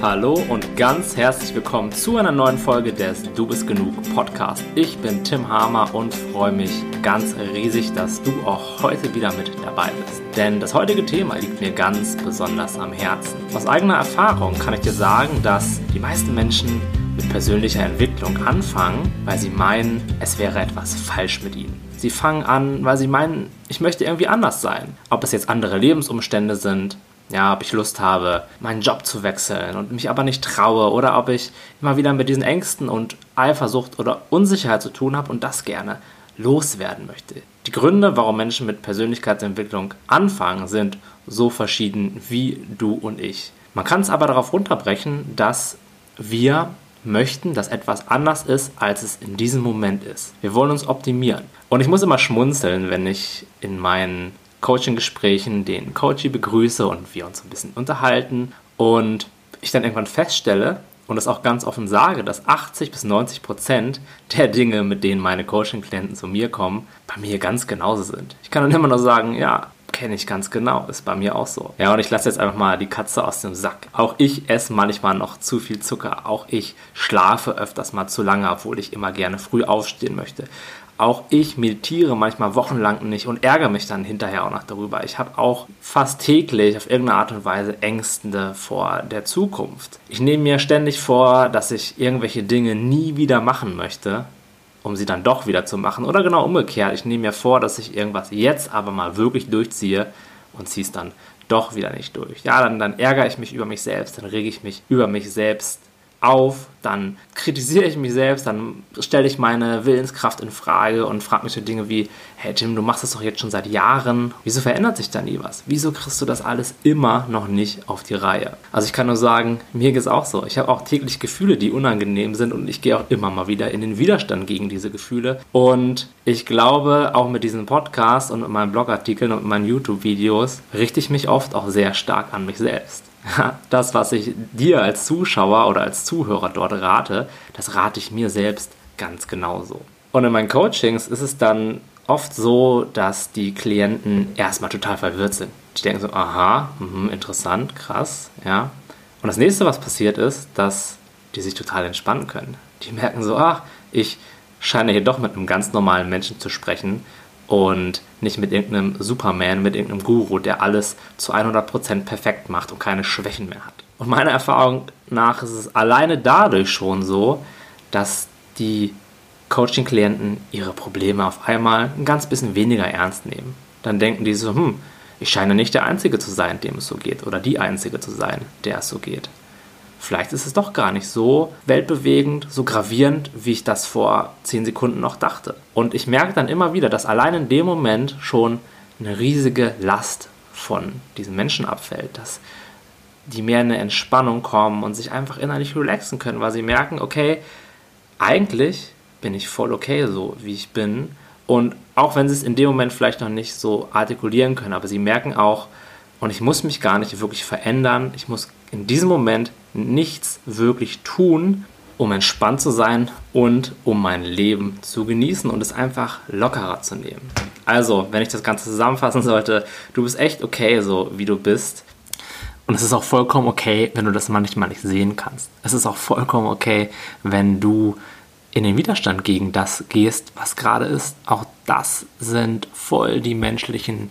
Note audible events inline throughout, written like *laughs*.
Hallo und ganz herzlich willkommen zu einer neuen Folge des Du bist genug Podcast. Ich bin Tim Hamer und freue mich ganz riesig, dass du auch heute wieder mit dabei bist. Denn das heutige Thema liegt mir ganz besonders am Herzen. Aus eigener Erfahrung kann ich dir sagen, dass die meisten Menschen mit persönlicher Entwicklung anfangen, weil sie meinen, es wäre etwas falsch mit ihnen. Sie fangen an, weil sie meinen, ich möchte irgendwie anders sein. Ob es jetzt andere Lebensumstände sind, ja, ob ich Lust habe, meinen Job zu wechseln und mich aber nicht traue oder ob ich immer wieder mit diesen Ängsten und Eifersucht oder Unsicherheit zu tun habe und das gerne loswerden möchte. Die Gründe, warum Menschen mit Persönlichkeitsentwicklung anfangen, sind so verschieden wie du und ich. Man kann es aber darauf runterbrechen, dass wir möchten, dass etwas anders ist, als es in diesem Moment ist. Wir wollen uns optimieren. Und ich muss immer schmunzeln, wenn ich in meinen Coaching-Gesprächen den Coachy begrüße und wir uns ein bisschen unterhalten und ich dann irgendwann feststelle und das auch ganz offen sage, dass 80 bis 90 Prozent der Dinge, mit denen meine Coaching-Klienten zu mir kommen, bei mir ganz genauso sind. Ich kann dann immer nur sagen, ja, kenne ich ganz genau, ist bei mir auch so. Ja, und ich lasse jetzt einfach mal die Katze aus dem Sack. Auch ich esse manchmal noch zu viel Zucker. Auch ich schlafe öfters mal zu lange, obwohl ich immer gerne früh aufstehen möchte. Auch ich meditiere manchmal wochenlang nicht und ärgere mich dann hinterher auch noch darüber. Ich habe auch fast täglich auf irgendeine Art und Weise Ängste vor der Zukunft. Ich nehme mir ständig vor, dass ich irgendwelche Dinge nie wieder machen möchte, um sie dann doch wieder zu machen. Oder genau umgekehrt, ich nehme mir vor, dass ich irgendwas jetzt aber mal wirklich durchziehe und ziehe es dann doch wieder nicht durch. Ja, dann, dann ärgere ich mich über mich selbst, dann rege ich mich über mich selbst auf, dann kritisiere ich mich selbst, dann stelle ich meine Willenskraft in Frage und frage mich so Dinge wie, hey Tim, du machst das doch jetzt schon seit Jahren, wieso verändert sich da nie was? Wieso kriegst du das alles immer noch nicht auf die Reihe? Also ich kann nur sagen, mir geht es auch so. Ich habe auch täglich Gefühle, die unangenehm sind und ich gehe auch immer mal wieder in den Widerstand gegen diese Gefühle und ich glaube, auch mit diesem Podcast und mit meinen Blogartikeln und meinen YouTube-Videos richte ich mich oft auch sehr stark an mich selbst *laughs* das, was ich dir als Zuschauer oder als Zuhörer dort rate, das rate ich mir selbst ganz genauso. Und in meinen Coachings ist es dann oft so, dass die Klienten erstmal total verwirrt sind. Die denken so, aha, mh, interessant, krass, ja. Und das nächste, was passiert ist, dass die sich total entspannen können. Die merken so, ach, ich scheine hier doch mit einem ganz normalen Menschen zu sprechen und nicht mit irgendeinem Superman, mit irgendeinem Guru, der alles zu 100% perfekt macht und keine Schwächen mehr hat. Und meiner Erfahrung nach ist es alleine dadurch schon so, dass die Coaching-Klienten ihre Probleme auf einmal ein ganz bisschen weniger ernst nehmen. Dann denken die so, hm, ich scheine nicht der Einzige zu sein, dem es so geht, oder die Einzige zu sein, der es so geht vielleicht ist es doch gar nicht so weltbewegend, so gravierend, wie ich das vor zehn Sekunden noch dachte. Und ich merke dann immer wieder, dass allein in dem Moment schon eine riesige Last von diesen Menschen abfällt, dass die mehr in eine Entspannung kommen und sich einfach innerlich relaxen können, weil sie merken, okay, eigentlich bin ich voll okay so, wie ich bin. Und auch wenn sie es in dem Moment vielleicht noch nicht so artikulieren können, aber sie merken auch, und ich muss mich gar nicht wirklich verändern, ich muss in diesem Moment nichts wirklich tun, um entspannt zu sein und um mein Leben zu genießen und es einfach lockerer zu nehmen. Also, wenn ich das Ganze zusammenfassen sollte, du bist echt okay, so wie du bist. Und es ist auch vollkommen okay, wenn du das manchmal nicht sehen kannst. Es ist auch vollkommen okay, wenn du in den Widerstand gegen das gehst, was gerade ist. Auch das sind voll die menschlichen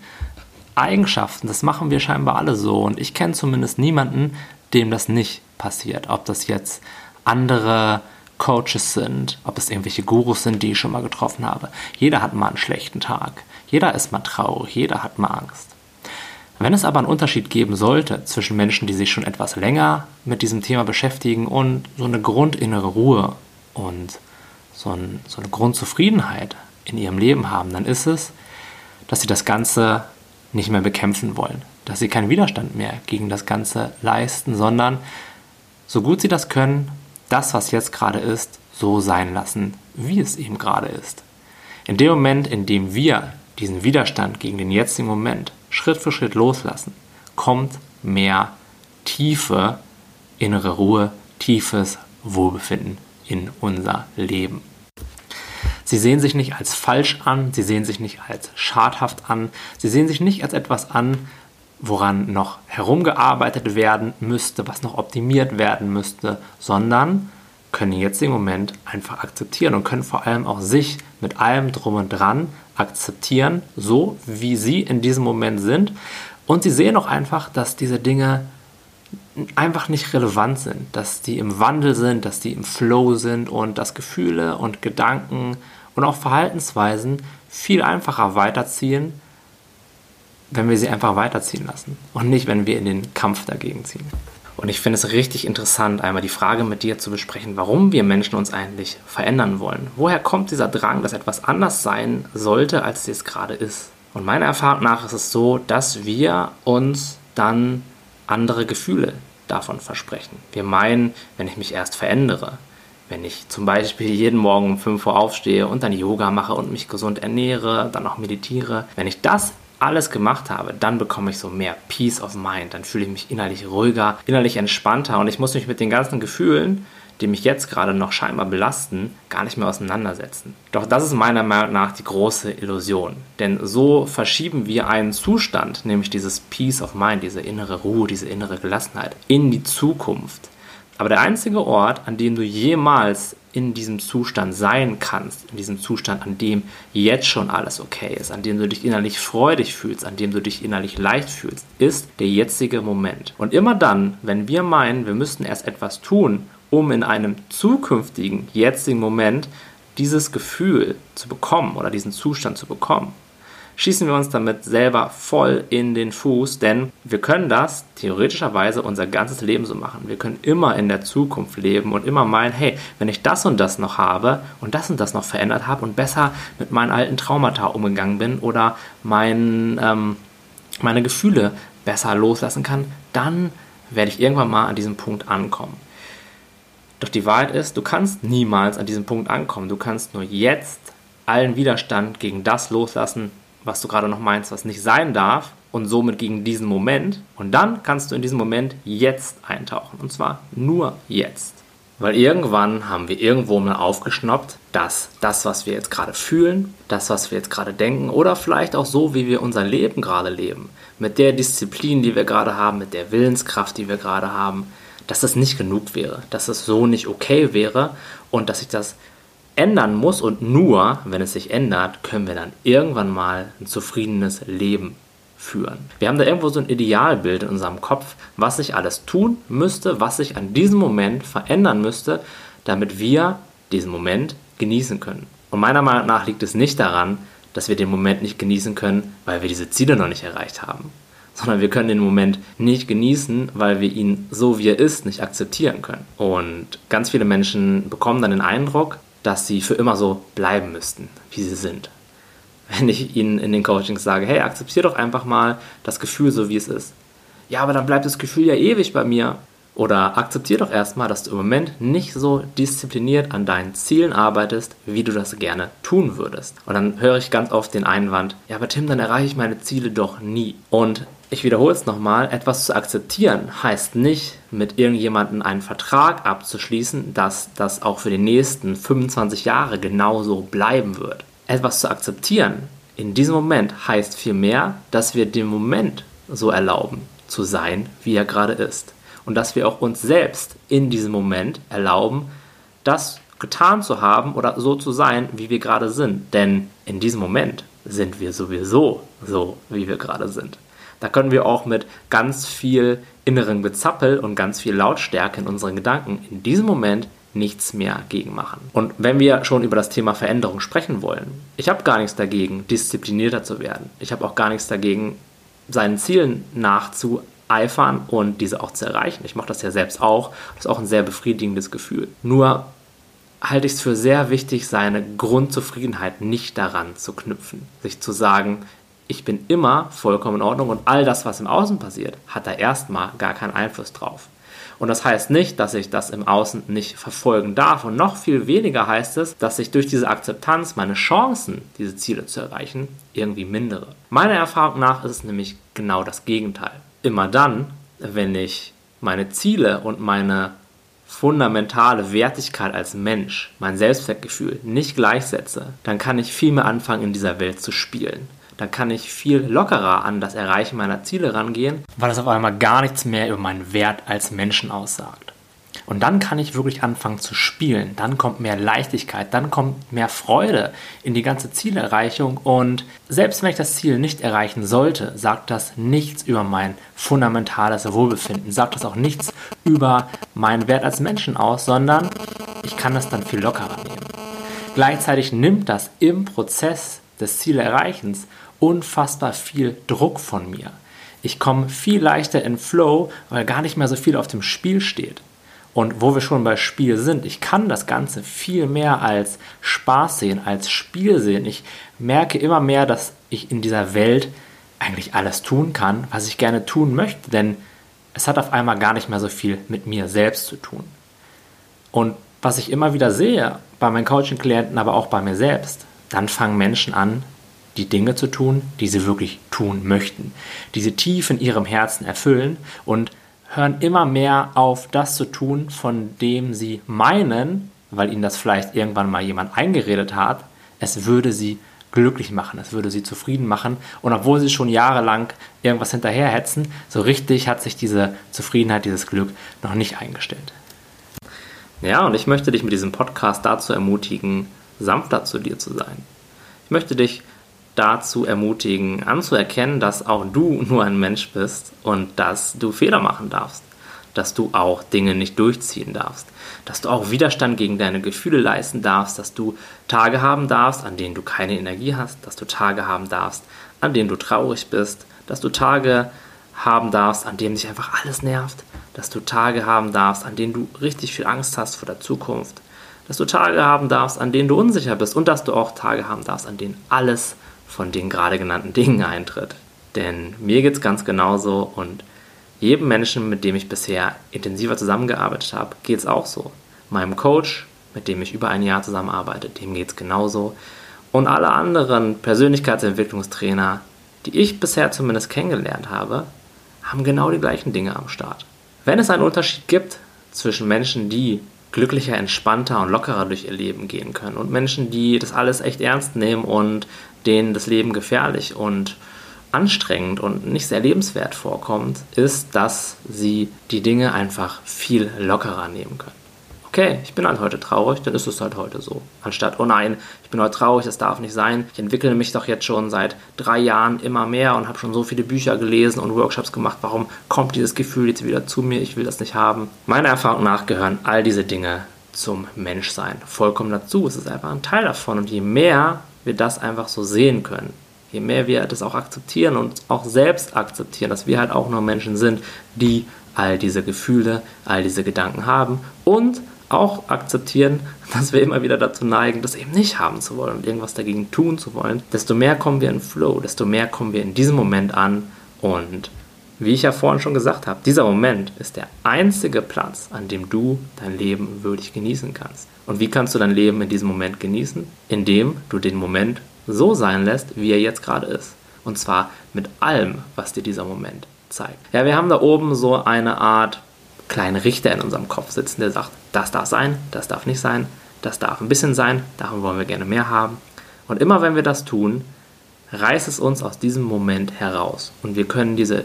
Eigenschaften. Das machen wir scheinbar alle so. Und ich kenne zumindest niemanden, dem das nicht passiert. Ob das jetzt andere Coaches sind, ob es irgendwelche Gurus sind, die ich schon mal getroffen habe. Jeder hat mal einen schlechten Tag. Jeder ist mal traurig. Jeder hat mal Angst. Wenn es aber einen Unterschied geben sollte zwischen Menschen, die sich schon etwas länger mit diesem Thema beschäftigen und so eine grundinnere Ruhe und so, ein, so eine Grundzufriedenheit in ihrem Leben haben, dann ist es, dass sie das Ganze nicht mehr bekämpfen wollen, dass sie keinen Widerstand mehr gegen das Ganze leisten, sondern so gut sie das können, das, was jetzt gerade ist, so sein lassen, wie es eben gerade ist. In dem Moment, in dem wir diesen Widerstand gegen den jetzigen Moment Schritt für Schritt loslassen, kommt mehr tiefe innere Ruhe, tiefes Wohlbefinden in unser Leben. Sie sehen sich nicht als falsch an, sie sehen sich nicht als schadhaft an, sie sehen sich nicht als etwas an, woran noch herumgearbeitet werden müsste, was noch optimiert werden müsste, sondern können jetzt im Moment einfach akzeptieren und können vor allem auch sich mit allem drum und dran akzeptieren, so wie sie in diesem Moment sind. Und sie sehen auch einfach, dass diese Dinge einfach nicht relevant sind, dass die im Wandel sind, dass die im Flow sind und dass Gefühle und Gedanken und auch Verhaltensweisen viel einfacher weiterziehen, wenn wir sie einfach weiterziehen lassen und nicht, wenn wir in den Kampf dagegen ziehen. Und ich finde es richtig interessant, einmal die Frage mit dir zu besprechen, warum wir Menschen uns eigentlich verändern wollen. Woher kommt dieser Drang, dass etwas anders sein sollte, als es gerade ist? Und meiner Erfahrung nach ist es so, dass wir uns dann andere Gefühle davon versprechen. Wir meinen, wenn ich mich erst verändere, wenn ich zum Beispiel jeden Morgen um 5 Uhr aufstehe und dann Yoga mache und mich gesund ernähre, dann auch meditiere, wenn ich das alles gemacht habe, dann bekomme ich so mehr Peace of Mind, dann fühle ich mich innerlich ruhiger, innerlich entspannter und ich muss mich mit den ganzen Gefühlen, die mich jetzt gerade noch scheinbar belasten, gar nicht mehr auseinandersetzen. Doch das ist meiner Meinung nach die große Illusion. Denn so verschieben wir einen Zustand, nämlich dieses Peace of Mind, diese innere Ruhe, diese innere Gelassenheit, in die Zukunft. Aber der einzige Ort, an dem du jemals in diesem Zustand sein kannst, in diesem Zustand, an dem jetzt schon alles okay ist, an dem du dich innerlich freudig fühlst, an dem du dich innerlich leicht fühlst, ist der jetzige Moment. Und immer dann, wenn wir meinen, wir müssten erst etwas tun, um in einem zukünftigen, jetzigen Moment dieses Gefühl zu bekommen oder diesen Zustand zu bekommen, schießen wir uns damit selber voll in den Fuß, denn wir können das theoretischerweise unser ganzes Leben so machen. Wir können immer in der Zukunft leben und immer meinen, hey, wenn ich das und das noch habe und das und das noch verändert habe und besser mit meinen alten Traumata umgegangen bin oder mein, ähm, meine Gefühle besser loslassen kann, dann werde ich irgendwann mal an diesem Punkt ankommen. Doch die Wahrheit ist, du kannst niemals an diesem Punkt ankommen. Du kannst nur jetzt allen Widerstand gegen das loslassen, was du gerade noch meinst, was nicht sein darf und somit gegen diesen Moment. Und dann kannst du in diesen Moment jetzt eintauchen. Und zwar nur jetzt. Weil irgendwann haben wir irgendwo mal aufgeschnappt, dass das, was wir jetzt gerade fühlen, das, was wir jetzt gerade denken oder vielleicht auch so, wie wir unser Leben gerade leben, mit der Disziplin, die wir gerade haben, mit der Willenskraft, die wir gerade haben, dass das nicht genug wäre, dass es so nicht okay wäre und dass sich das ändern muss und nur, wenn es sich ändert, können wir dann irgendwann mal ein zufriedenes Leben führen. Wir haben da irgendwo so ein Idealbild in unserem Kopf, was sich alles tun müsste, was sich an diesem Moment verändern müsste, damit wir diesen Moment genießen können. Und meiner Meinung nach liegt es nicht daran, dass wir den Moment nicht genießen können, weil wir diese Ziele noch nicht erreicht haben, sondern wir können den Moment nicht genießen, weil wir ihn so wie er ist nicht akzeptieren können. Und ganz viele Menschen bekommen dann den Eindruck, dass sie für immer so bleiben müssten, wie sie sind. Wenn ich ihnen in den Coachings sage, hey, akzeptier doch einfach mal das Gefühl so, wie es ist. Ja, aber dann bleibt das Gefühl ja ewig bei mir. Oder akzeptier doch erstmal, dass du im Moment nicht so diszipliniert an deinen Zielen arbeitest, wie du das gerne tun würdest. Und dann höre ich ganz oft den Einwand, ja, aber Tim, dann erreiche ich meine Ziele doch nie. Und ich wiederhole es nochmal, etwas zu akzeptieren heißt nicht, mit irgendjemandem einen Vertrag abzuschließen, dass das auch für die nächsten 25 Jahre genauso bleiben wird. Etwas zu akzeptieren in diesem Moment heißt vielmehr, dass wir den Moment so erlauben zu sein, wie er gerade ist. Und dass wir auch uns selbst in diesem Moment erlauben, das getan zu haben oder so zu sein, wie wir gerade sind. Denn in diesem Moment sind wir sowieso so, wie wir gerade sind. Da können wir auch mit ganz viel inneren Gezappel und ganz viel Lautstärke in unseren Gedanken in diesem Moment nichts mehr gegen machen. Und wenn wir schon über das Thema Veränderung sprechen wollen, ich habe gar nichts dagegen, disziplinierter zu werden. Ich habe auch gar nichts dagegen, seinen Zielen nachzueifern und diese auch zu erreichen. Ich mache das ja selbst auch. Das ist auch ein sehr befriedigendes Gefühl. Nur halte ich es für sehr wichtig, seine Grundzufriedenheit nicht daran zu knüpfen. Sich zu sagen, ich bin immer vollkommen in Ordnung und all das, was im Außen passiert, hat da erstmal gar keinen Einfluss drauf. Und das heißt nicht, dass ich das im Außen nicht verfolgen darf. Und noch viel weniger heißt es, dass ich durch diese Akzeptanz meine Chancen, diese Ziele zu erreichen, irgendwie mindere. Meiner Erfahrung nach ist es nämlich genau das Gegenteil. Immer dann, wenn ich meine Ziele und meine fundamentale Wertigkeit als Mensch, mein Selbstwertgefühl nicht gleichsetze, dann kann ich viel mehr anfangen, in dieser Welt zu spielen dann kann ich viel lockerer an das Erreichen meiner Ziele rangehen, weil es auf einmal gar nichts mehr über meinen Wert als Menschen aussagt. Und dann kann ich wirklich anfangen zu spielen. Dann kommt mehr Leichtigkeit, dann kommt mehr Freude in die ganze Zielerreichung. Und selbst wenn ich das Ziel nicht erreichen sollte, sagt das nichts über mein fundamentales Wohlbefinden, sagt das auch nichts über meinen Wert als Menschen aus, sondern ich kann das dann viel lockerer nehmen. Gleichzeitig nimmt das im Prozess des Zielerreichens unfassbar viel Druck von mir. Ich komme viel leichter in Flow, weil gar nicht mehr so viel auf dem Spiel steht. Und wo wir schon bei Spiel sind, ich kann das Ganze viel mehr als Spaß sehen, als Spiel sehen. Ich merke immer mehr, dass ich in dieser Welt eigentlich alles tun kann, was ich gerne tun möchte, denn es hat auf einmal gar nicht mehr so viel mit mir selbst zu tun. Und was ich immer wieder sehe bei meinen Coaching-Klienten, aber auch bei mir selbst, dann fangen Menschen an, die Dinge zu tun, die sie wirklich tun möchten, die sie tief in ihrem Herzen erfüllen und hören immer mehr auf, das zu tun, von dem sie meinen, weil ihnen das vielleicht irgendwann mal jemand eingeredet hat, es würde sie glücklich machen, es würde sie zufrieden machen. Und obwohl sie schon jahrelang irgendwas hinterherhetzen, so richtig hat sich diese Zufriedenheit, dieses Glück noch nicht eingestellt. Ja, und ich möchte dich mit diesem Podcast dazu ermutigen, sanfter zu dir zu sein. Ich möchte dich dazu ermutigen, anzuerkennen, dass auch du nur ein Mensch bist und dass du Fehler machen darfst, dass du auch Dinge nicht durchziehen darfst, dass du auch Widerstand gegen deine Gefühle leisten darfst, dass du Tage haben darfst, an denen du keine Energie hast, dass du Tage haben darfst, an denen du traurig bist, dass du Tage haben darfst, an denen dich einfach alles nervt, dass du Tage haben darfst, an denen du richtig viel Angst hast vor der Zukunft, dass du Tage haben darfst, an denen du unsicher bist und dass du auch Tage haben darfst, an denen alles von den gerade genannten Dingen eintritt. Denn mir geht es ganz genauso und jedem Menschen, mit dem ich bisher intensiver zusammengearbeitet habe, geht es auch so. Meinem Coach, mit dem ich über ein Jahr zusammenarbeite, dem geht es genauso. Und alle anderen Persönlichkeitsentwicklungstrainer, die ich bisher zumindest kennengelernt habe, haben genau die gleichen Dinge am Start. Wenn es einen Unterschied gibt zwischen Menschen, die glücklicher, entspannter und lockerer durch ihr Leben gehen können und Menschen, die das alles echt ernst nehmen und denen das Leben gefährlich und anstrengend und nicht sehr lebenswert vorkommt, ist, dass sie die Dinge einfach viel lockerer nehmen können. Okay, ich bin halt heute traurig, dann ist es halt heute so. Anstatt, oh nein, ich bin heute traurig, das darf nicht sein. Ich entwickle mich doch jetzt schon seit drei Jahren immer mehr und habe schon so viele Bücher gelesen und Workshops gemacht. Warum kommt dieses Gefühl jetzt wieder zu mir? Ich will das nicht haben. Meiner Erfahrung nach gehören all diese Dinge zum Menschsein vollkommen dazu. Es ist einfach ein Teil davon. Und je mehr wir das einfach so sehen können. Je mehr wir das auch akzeptieren und auch selbst akzeptieren, dass wir halt auch nur Menschen sind, die all diese Gefühle, all diese Gedanken haben und auch akzeptieren, *laughs* dass wir immer wieder dazu neigen, das eben nicht haben zu wollen und irgendwas dagegen tun zu wollen, desto mehr kommen wir in Flow, desto mehr kommen wir in diesem Moment an und wie ich ja vorhin schon gesagt habe, dieser Moment ist der einzige Platz, an dem du dein Leben wirklich genießen kannst. Und wie kannst du dein Leben in diesem Moment genießen? Indem du den Moment so sein lässt, wie er jetzt gerade ist. Und zwar mit allem, was dir dieser Moment zeigt. Ja, wir haben da oben so eine Art kleinen Richter in unserem Kopf sitzen, der sagt, das darf sein, das darf nicht sein, das darf ein bisschen sein, davon wollen wir gerne mehr haben. Und immer wenn wir das tun, reißt es uns aus diesem Moment heraus. Und wir können diese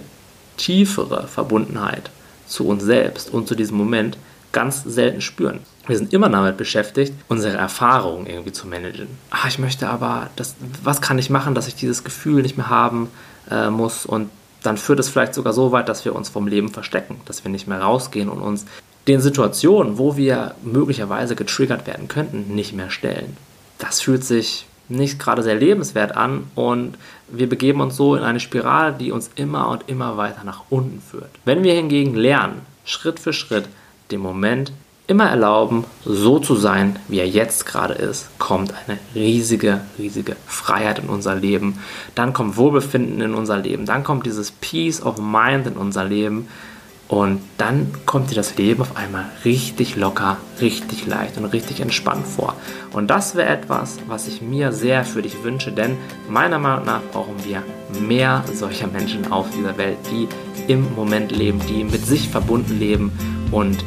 tiefere Verbundenheit zu uns selbst und zu diesem Moment ganz selten spüren. Wir sind immer damit beschäftigt, unsere Erfahrungen irgendwie zu managen. Ach, ich möchte aber, das, was kann ich machen, dass ich dieses Gefühl nicht mehr haben äh, muss? Und dann führt es vielleicht sogar so weit, dass wir uns vom Leben verstecken, dass wir nicht mehr rausgehen und uns den Situationen, wo wir möglicherweise getriggert werden könnten, nicht mehr stellen. Das fühlt sich nicht gerade sehr lebenswert an und wir begeben uns so in eine Spirale, die uns immer und immer weiter nach unten führt. Wenn wir hingegen lernen, Schritt für Schritt dem Moment immer erlauben, so zu sein, wie er jetzt gerade ist, kommt eine riesige, riesige Freiheit in unser Leben. Dann kommt Wohlbefinden in unser Leben. Dann kommt dieses Peace of Mind in unser Leben. Und dann kommt dir das Leben auf einmal richtig locker, richtig leicht und richtig entspannt vor. Und das wäre etwas, was ich mir sehr für dich wünsche, denn meiner Meinung nach brauchen wir mehr solcher Menschen auf dieser Welt, die im Moment leben, die mit sich verbunden leben und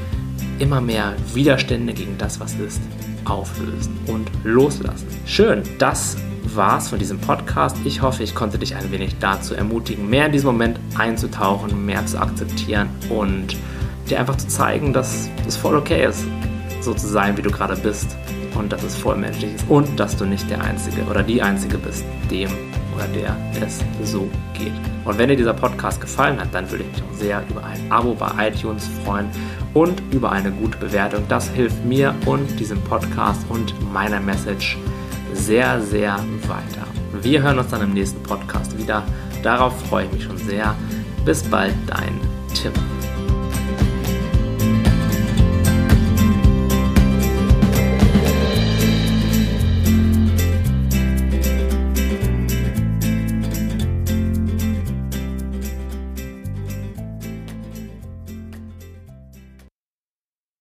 immer mehr Widerstände gegen das, was ist, auflösen und loslassen. Schön, das war's von diesem Podcast. Ich hoffe, ich konnte dich ein wenig dazu ermutigen, mehr in diesen Moment einzutauchen, mehr zu akzeptieren und dir einfach zu zeigen, dass es voll okay ist, so zu sein, wie du gerade bist und dass es voll menschlich ist und dass du nicht der Einzige oder die Einzige bist, dem oder der es so geht. Und wenn dir dieser Podcast gefallen hat, dann würde ich mich auch sehr über ein Abo bei iTunes freuen und über eine gute Bewertung. Das hilft mir und diesem Podcast und meiner Message sehr, sehr weiter. Wir hören uns dann im nächsten Podcast wieder. Darauf freue ich mich schon sehr. Bis bald, dein Tim.